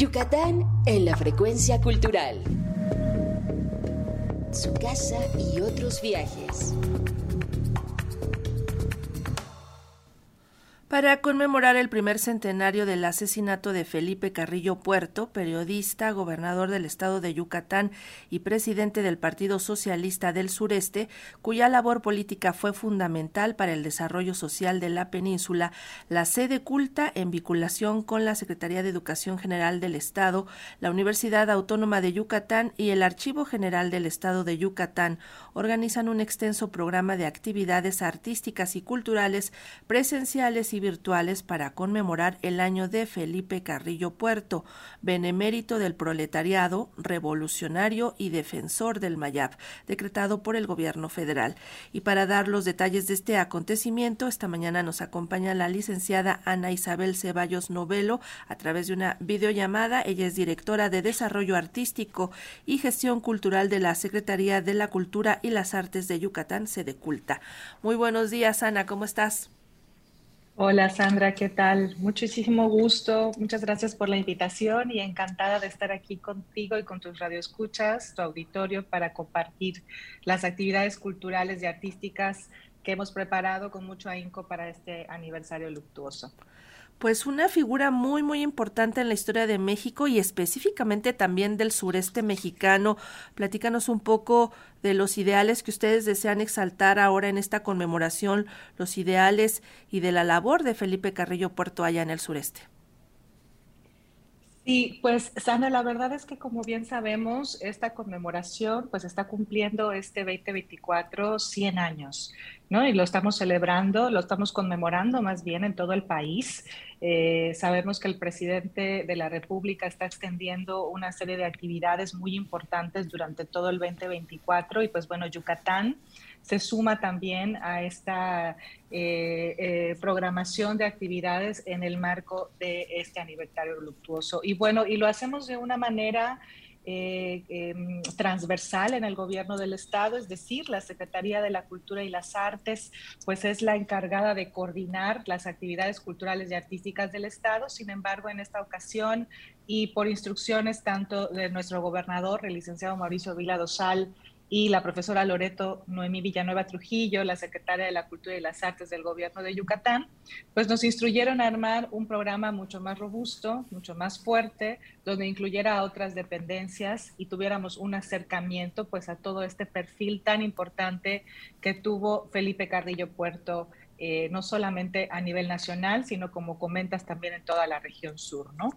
Yucatán en la frecuencia cultural. Su casa y otros viajes. Para conmemorar el primer centenario del asesinato de Felipe Carrillo Puerto, periodista, gobernador del estado de Yucatán y presidente del Partido Socialista del Sureste, cuya labor política fue fundamental para el desarrollo social de la península, la sede culta en vinculación con la Secretaría de Educación General del Estado, la Universidad Autónoma de Yucatán y el Archivo General del Estado de Yucatán organizan un extenso programa de actividades artísticas y culturales presenciales y virtuales para conmemorar el año de Felipe Carrillo Puerto, benemérito del proletariado, revolucionario y defensor del Mayab, decretado por el gobierno federal. Y para dar los detalles de este acontecimiento, esta mañana nos acompaña la licenciada Ana Isabel Ceballos Novelo a través de una videollamada. Ella es directora de Desarrollo Artístico y Gestión Cultural de la Secretaría de la Cultura y las Artes de Yucatán, sede culta. Muy buenos días, Ana, ¿cómo estás? Hola Sandra, ¿qué tal? Muchísimo gusto, muchas gracias por la invitación y encantada de estar aquí contigo y con tus radioescuchas, tu auditorio, para compartir las actividades culturales y artísticas que hemos preparado con mucho ahínco para este aniversario luctuoso pues una figura muy muy importante en la historia de México y específicamente también del sureste mexicano. Platícanos un poco de los ideales que ustedes desean exaltar ahora en esta conmemoración, los ideales y de la labor de Felipe Carrillo Puerto allá en el sureste. Sí, pues Sandra, la verdad es que como bien sabemos, esta conmemoración pues está cumpliendo este 2024 100 años, ¿no? Y lo estamos celebrando, lo estamos conmemorando más bien en todo el país. Eh, sabemos que el presidente de la República está extendiendo una serie de actividades muy importantes durante todo el 2024 y pues bueno, Yucatán se suma también a esta eh, eh, programación de actividades en el marco de este aniversario luctuoso. Y bueno, y lo hacemos de una manera eh, em, transversal en el gobierno del Estado, es decir, la Secretaría de la Cultura y las Artes, pues es la encargada de coordinar las actividades culturales y artísticas del Estado. Sin embargo, en esta ocasión y por instrucciones tanto de nuestro gobernador, el licenciado Mauricio Vila Dosal, y la profesora Loreto Noemí Villanueva Trujillo, la secretaria de la Cultura y las Artes del Gobierno de Yucatán, pues nos instruyeron a armar un programa mucho más robusto, mucho más fuerte, donde incluyera a otras dependencias y tuviéramos un acercamiento pues a todo este perfil tan importante que tuvo Felipe Carrillo Puerto eh, no solamente a nivel nacional, sino como comentas también en toda la región sur. ¿no?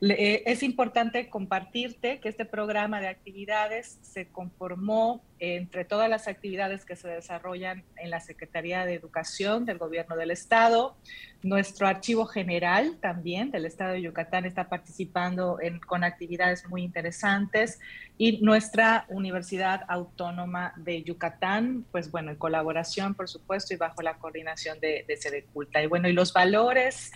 Eh, es importante compartirte que este programa de actividades se conformó entre todas las actividades que se desarrollan en la Secretaría de Educación del Gobierno del Estado. Nuestro archivo general también del Estado de Yucatán está participando con actividades muy interesantes y nuestra Universidad Autónoma de Yucatán, pues bueno, en colaboración, por supuesto, y bajo la coordinación de, de Sede Culta. Y bueno, y los valores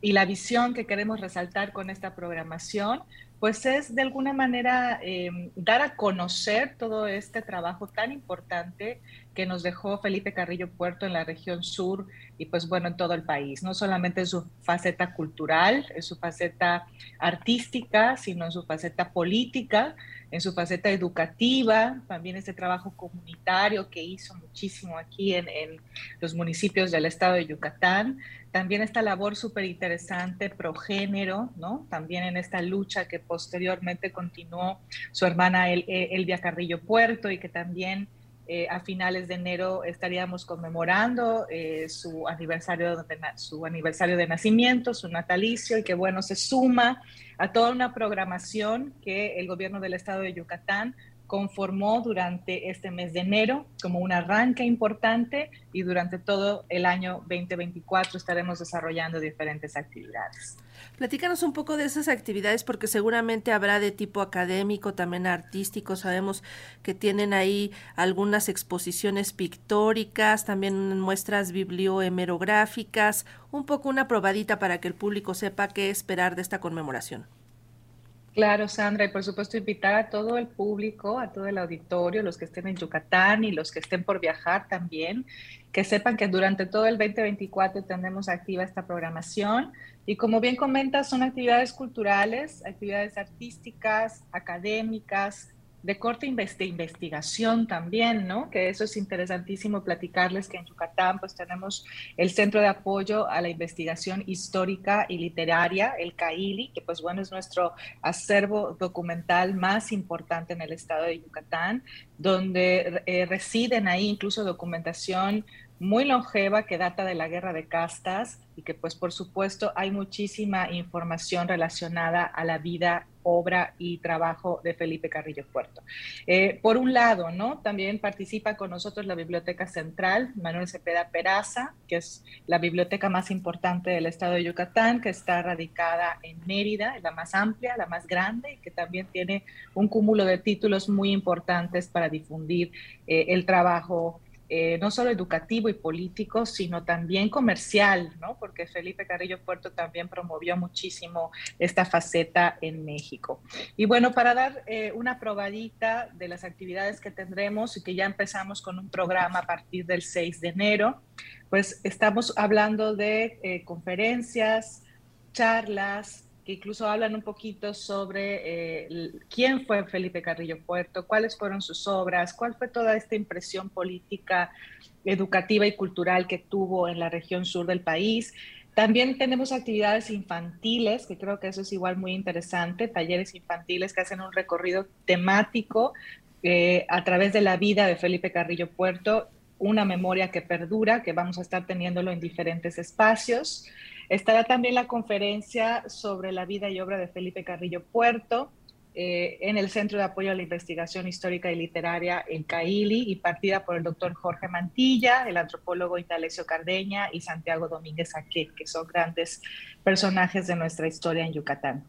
y la visión que queremos resaltar con esta programación pues es de alguna manera em, dar a conocer todo este trabajo tan importante que nos dejó Felipe Carrillo Puerto en la región sur y pues bueno, en todo el país, no solamente en su faceta cultural, en su faceta artística, sino en su faceta política, en su faceta educativa, también ese trabajo comunitario que hizo muchísimo aquí en, en los municipios del estado de Yucatán, también esta labor súper interesante progénero, ¿no? También en esta lucha que posteriormente continuó su hermana El, eh, Elvia Carrillo Puerto y que también eh, a finales de enero estaríamos conmemorando eh, su, aniversario de, su aniversario de nacimiento, su natalicio, y que bueno, se suma a toda una programación que el gobierno del estado de Yucatán conformó durante este mes de enero como un arranque importante y durante todo el año 2024 estaremos desarrollando diferentes actividades. Platícanos un poco de esas actividades porque seguramente habrá de tipo académico, también artístico. Sabemos que tienen ahí algunas exposiciones pictóricas, también muestras bibliohemerográficas, un poco una probadita para que el público sepa qué esperar de esta conmemoración. Claro, Sandra, y por supuesto invitar a todo el público, a todo el auditorio, los que estén en Yucatán y los que estén por viajar también, que sepan que durante todo el 2024 tenemos activa esta programación. Y como bien comentas, son actividades culturales, actividades artísticas, académicas, de corte de investigación también, ¿no? Que eso es interesantísimo platicarles que en Yucatán pues tenemos el Centro de Apoyo a la Investigación Histórica y Literaria, el CAILI, que pues bueno es nuestro acervo documental más importante en el estado de Yucatán, donde eh, residen ahí incluso documentación muy longeva que data de la guerra de castas y que pues por supuesto hay muchísima información relacionada a la vida, obra y trabajo de Felipe Carrillo Puerto. Eh, por un lado, ¿no? También participa con nosotros la Biblioteca Central, Manuel Cepeda Peraza, que es la biblioteca más importante del estado de Yucatán, que está radicada en Mérida, la más amplia, la más grande, y que también tiene un cúmulo de títulos muy importantes para difundir eh, el trabajo eh, no solo educativo y político, sino también comercial, ¿no? Porque Felipe Carrillo Puerto también promovió muchísimo esta faceta en México. Y bueno, para dar eh, una probadita de las actividades que tendremos y que ya empezamos con un programa a partir del 6 de enero, pues estamos hablando de eh, conferencias, charlas, incluso hablan un poquito sobre eh, quién fue Felipe Carrillo Puerto, cuáles fueron sus obras, cuál fue toda esta impresión política, educativa y cultural que tuvo en la región sur del país. También tenemos actividades infantiles, que creo que eso es igual muy interesante, talleres infantiles que hacen un recorrido temático eh, a través de la vida de Felipe Carrillo Puerto, una memoria que perdura, que vamos a estar teniéndolo en diferentes espacios. Estará también la conferencia sobre la vida y obra de Felipe Carrillo Puerto eh, en el Centro de Apoyo a la Investigación Histórica y Literaria en Caili y partida por el doctor Jorge Mantilla, el antropólogo Italecio Cardeña y Santiago Domínguez Aquet, que son grandes personajes de nuestra historia en Yucatán.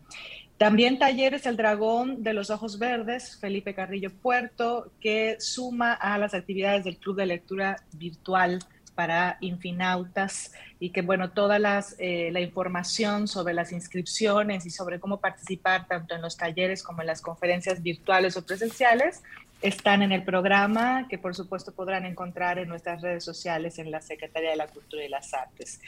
También talleres El Dragón de los Ojos Verdes, Felipe Carrillo Puerto, que suma a las actividades del Club de Lectura Virtual para infinautas y que, bueno, toda las, eh, la información sobre las inscripciones y sobre cómo participar tanto en los talleres como en las conferencias virtuales o presenciales están en el programa que, por supuesto, podrán encontrar en nuestras redes sociales en la Secretaría de la Cultura y las Artes.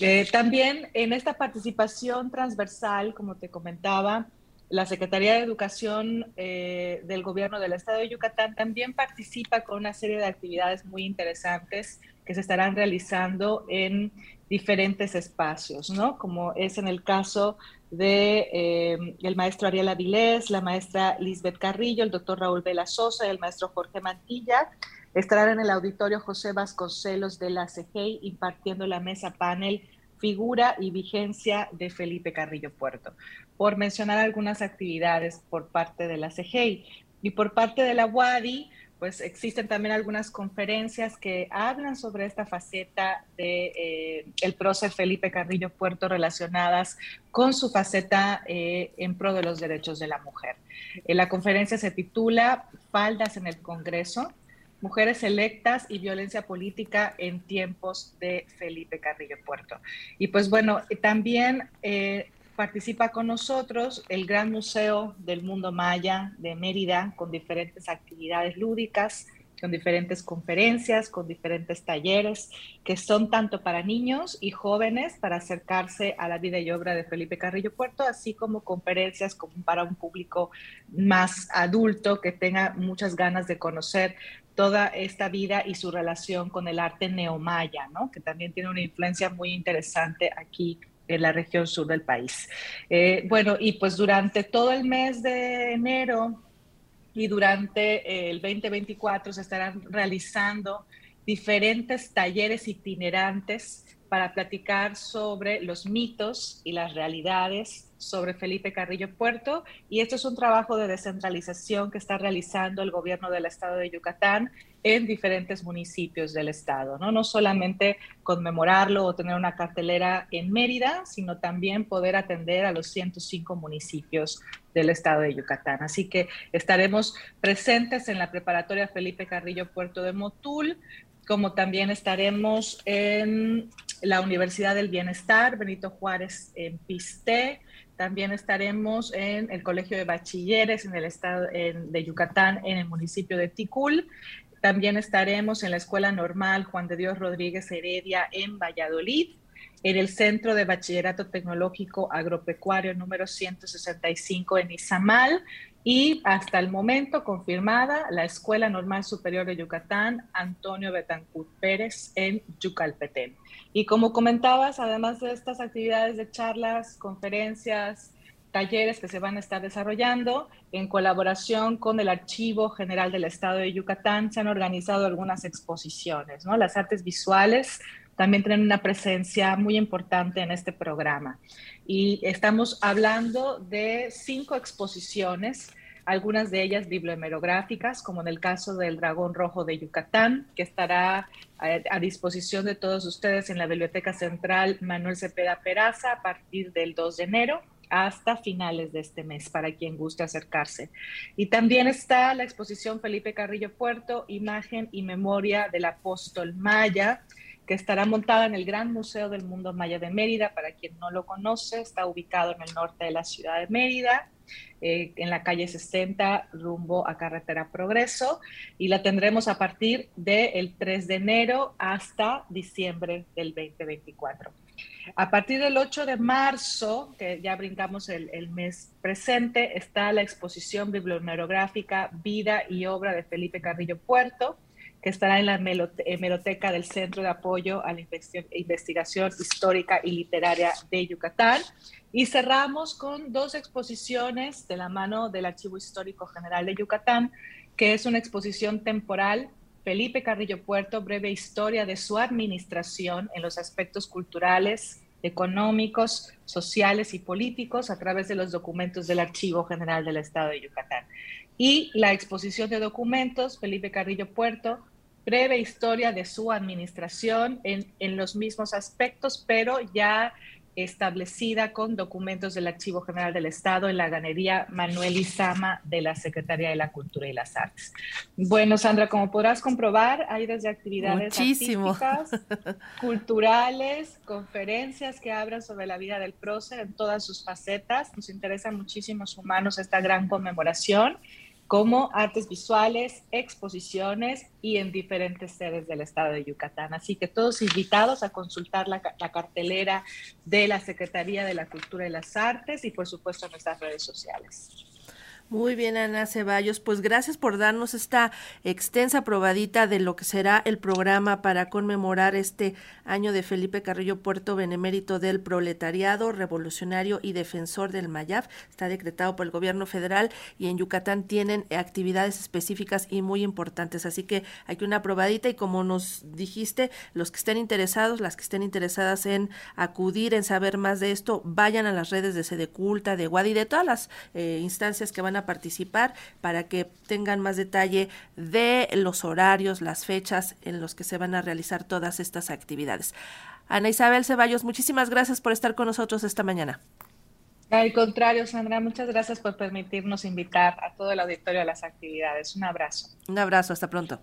Eh, también en esta participación transversal, como te comentaba, la Secretaría de Educación eh, del Gobierno del Estado de Yucatán también participa con una serie de actividades muy interesantes que se estarán realizando en diferentes espacios, ¿no? Como es en el caso de eh, el maestro Ariel Avilés, la maestra Lisbeth Carrillo, el doctor Raúl Vela Sosa y el maestro Jorge Mantilla. Estarán en el auditorio José Vasconcelos de la CGI impartiendo la mesa panel Figura y Vigencia de Felipe Carrillo Puerto, por mencionar algunas actividades por parte de la CGI. Y por parte de la UADI, pues existen también algunas conferencias que hablan sobre esta faceta de eh, el prócer Felipe Carrillo Puerto relacionadas con su faceta eh, en pro de los derechos de la mujer. Eh, la conferencia se titula Faldas en el Congreso, Mujeres electas y violencia política en tiempos de Felipe Carrillo Puerto. Y pues bueno, también participa con nosotros el Gran Museo del Mundo Maya de Mérida con diferentes actividades lúdicas, con diferentes conferencias, con diferentes talleres que son tanto para niños y jóvenes para acercarse a la vida y obra de Felipe Carrillo Puerto, así como conferencias como para un público más adulto que tenga muchas ganas de conocer toda esta vida y su relación con el arte neomaya, ¿no? que también tiene una influencia muy interesante aquí en la región sur del país. Eh, bueno, y pues durante todo el mes de enero y durante el 2024 se estarán realizando diferentes talleres itinerantes para platicar sobre los mitos y las realidades sobre Felipe Carrillo Puerto. Y esto es un trabajo de descentralización que está realizando el gobierno del estado de Yucatán en diferentes municipios del estado, ¿no? No solamente conmemorarlo o tener una cartelera en Mérida, sino también poder atender a los 105 municipios del estado de Yucatán. Así que estaremos presentes en la preparatoria Felipe Carrillo Puerto de Motul como también estaremos en la Universidad del Bienestar, Benito Juárez en Piste, también estaremos en el Colegio de Bachilleres en el estado de Yucatán, en el municipio de Ticul. También estaremos en la Escuela Normal Juan de Dios Rodríguez Heredia en Valladolid, en el Centro de Bachillerato Tecnológico Agropecuario número 165 en Izamal y hasta el momento confirmada la Escuela Normal Superior de Yucatán Antonio Betancourt Pérez en Yucalpetén. Y como comentabas, además de estas actividades de charlas, conferencias, talleres que se van a estar desarrollando, en colaboración con el Archivo General del Estado de Yucatán, se han organizado algunas exposiciones, ¿no? Las artes visuales también tienen una presencia muy importante en este programa. Y estamos hablando de cinco exposiciones algunas de ellas bibliohemerográficas, como en el caso del Dragón Rojo de Yucatán, que estará a, disposición de todos ustedes en la Biblioteca Central Manuel Cepeda Peraza a partir del 2 de enero hasta finales de este mes, para quien guste acercarse. Y también está la exposición Felipe Carrillo Puerto, Imagen y Memoria del Apóstol Maya, que estará montada en el Gran Museo del Mundo Maya de Mérida. Para quien no lo conoce, está ubicado en el norte de la ciudad de Mérida eh, en la calle 60 rumbo a Carretera Progreso y la tendremos a partir del 3 de enero hasta diciembre del 2024. A partir del 8 de marzo, que ya brincamos el, mes presente, está la exposición bibliográfica Vida y Obra de Felipe Carrillo Puerto, que estará en la hemeroteca del Centro de Apoyo a la Investigación Histórica y Literaria de Yucatán. Y cerramos con dos exposiciones de la mano del Archivo Histórico General de Yucatán, que es una exposición temporal, Felipe Carrillo Puerto, breve historia de su administración en los aspectos culturales, económicos, sociales y políticos a través de los documentos del Archivo General del Estado de Yucatán. Y la exposición de documentos, Felipe Carrillo Puerto, breve historia de su administración en, en los mismos aspectos, pero ya establecida con documentos del Archivo General del Estado en la Galería Manuel Izama de la Secretaría de la Cultura y las Artes. Bueno, Sandra, como podrás comprobar, hay desde actividades culturales, conferencias que hablan sobre la vida del prócer en todas sus facetas. Nos interesan muchísimos humanos esta gran conmemoración como artes visuales, exposiciones y en diferentes sedes del estado de Yucatán. Así que todos invitados a consultar la, cartelera de la Secretaría de la Cultura y las Artes y por supuesto nuestras redes sociales. Muy bien, Ana Ceballos. Pues gracias por darnos esta extensa probadita de lo que será el programa para conmemorar este año de Felipe Carrillo Puerto Benemérito del Proletariado, revolucionario y defensor del Mayab. Está decretado por el gobierno federal y en Yucatán tienen actividades específicas y muy importantes. Así que hay que una probadita y como nos dijiste, los que estén interesados, las que estén interesadas en acudir, en saber más de esto, vayan a las redes de Sedeculta, de Guadi, de todas las eh, instancias que van a participar para que tengan más detalle de los horarios, las fechas en los que se van a realizar todas estas actividades. Ana Isabel Ceballos, muchísimas gracias por estar con nosotros esta mañana. Al contrario, Sandra, muchas gracias por permitirnos invitar a todo el auditorio a las actividades. Un abrazo. Un abrazo, hasta pronto.